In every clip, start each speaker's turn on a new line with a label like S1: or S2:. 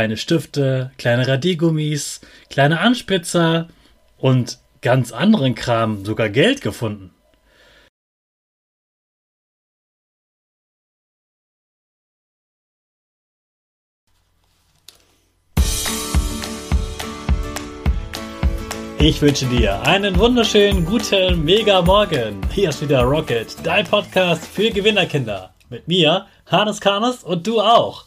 S1: kleine Stifte, kleine Radiergummis, kleine Anspitzer und ganz anderen Kram, sogar Geld gefunden. Ich wünsche dir einen wunderschönen guten Mega Morgen. Hier ist wieder Rocket, dein Podcast für Gewinnerkinder. Mit mir, Hannes Karnes und du auch.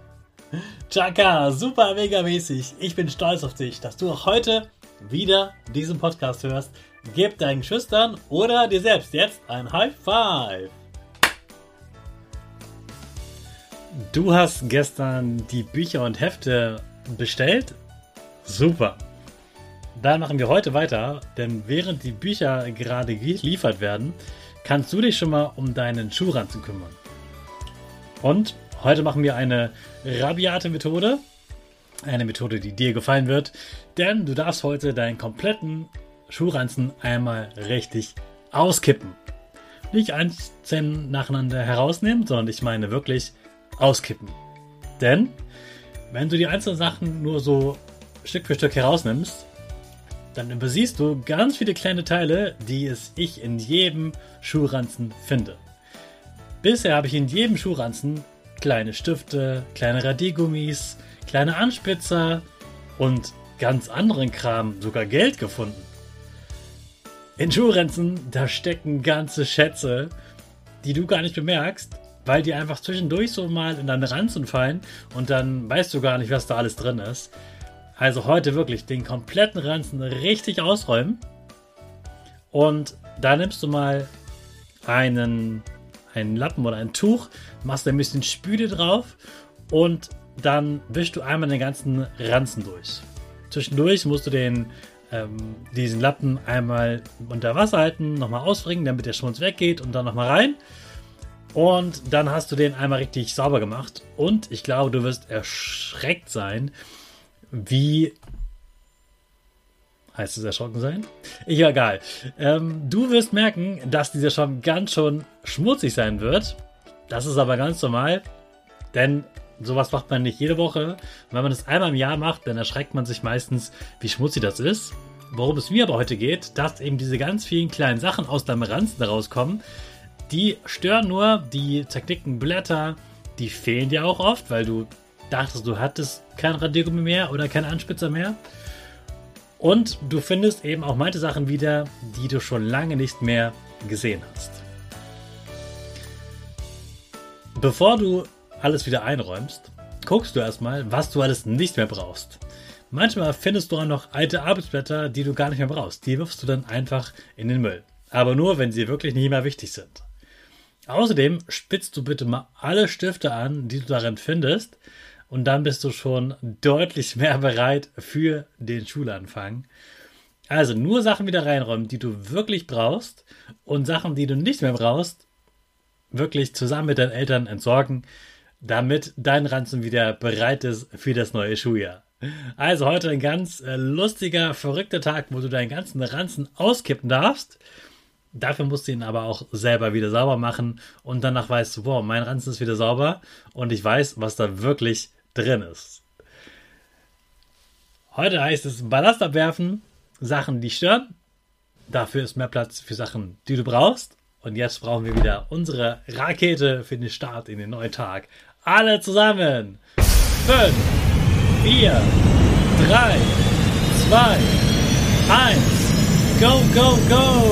S1: Chaka, super mega mäßig. Ich bin stolz auf dich, dass du auch heute wieder diesen Podcast hörst. Gib deinen Schüchtern oder dir selbst jetzt ein High Five. Du hast gestern die Bücher und Hefte bestellt? Super. Dann machen wir heute weiter, denn während die Bücher gerade geliefert werden, kannst du dich schon mal um deinen Schuhranzen kümmern. Und Heute machen wir eine rabiate Methode. Eine Methode, die dir gefallen wird. Denn du darfst heute deinen kompletten Schuhranzen einmal richtig auskippen. Nicht einzeln nacheinander herausnehmen, sondern ich meine wirklich auskippen. Denn wenn du die einzelnen Sachen nur so Stück für Stück herausnimmst, dann übersiehst du ganz viele kleine Teile, die es ich in jedem Schuhranzen finde. Bisher habe ich in jedem Schuhranzen kleine Stifte, kleine Radiergummis, kleine Anspitzer und ganz anderen Kram, sogar Geld gefunden. In Schuhrenzen, da stecken ganze Schätze, die du gar nicht bemerkst, weil die einfach zwischendurch so mal in deine Ranzen fallen und dann weißt du gar nicht, was da alles drin ist. Also heute wirklich den kompletten Ranzen richtig ausräumen und da nimmst du mal einen einen Lappen oder ein Tuch, machst ein bisschen Spüle drauf und dann wischst du einmal den ganzen Ranzen durch. Zwischendurch musst du den, ähm, diesen Lappen einmal unter Wasser halten, nochmal ausbringen, damit der Schmutz weggeht und dann nochmal rein. Und dann hast du den einmal richtig sauber gemacht. Und ich glaube, du wirst erschreckt sein, wie Heißt es erschrocken sein? Ja, egal. Ähm, du wirst merken, dass dieser schon ganz schon schmutzig sein wird. Das ist aber ganz normal, denn sowas macht man nicht jede Woche. Und wenn man es einmal im Jahr macht, dann erschreckt man sich meistens, wie schmutzig das ist. Worum es mir aber heute geht, dass eben diese ganz vielen kleinen Sachen aus deinem Ranzen rauskommen, die stören nur die zerknickten Blätter, die fehlen dir auch oft, weil du dachtest, du hattest kein Radiergummi mehr oder keinen Anspitzer mehr. Und du findest eben auch manche Sachen wieder, die du schon lange nicht mehr gesehen hast. Bevor du alles wieder einräumst, guckst du erstmal, was du alles nicht mehr brauchst. Manchmal findest du auch noch alte Arbeitsblätter, die du gar nicht mehr brauchst. Die wirfst du dann einfach in den Müll. Aber nur, wenn sie wirklich nicht mehr wichtig sind. Außerdem spitzt du bitte mal alle Stifte an, die du darin findest. Und dann bist du schon deutlich mehr bereit für den Schulanfang. Also nur Sachen wieder reinräumen, die du wirklich brauchst. Und Sachen, die du nicht mehr brauchst, wirklich zusammen mit deinen Eltern entsorgen, damit dein Ranzen wieder bereit ist für das neue Schuljahr. Also heute ein ganz äh, lustiger, verrückter Tag, wo du deinen ganzen Ranzen auskippen darfst. Dafür musst du ihn aber auch selber wieder sauber machen und danach weißt du, wow, mein Ranzen ist wieder sauber und ich weiß, was da wirklich drin ist. Heute heißt es Ballast abwerfen, Sachen, die stören. Dafür ist mehr Platz für Sachen, die du brauchst. Und jetzt brauchen wir wieder unsere Rakete für den Start in den neuen Tag. Alle zusammen. 5, 4, 3, 2, 1. Go, go, go!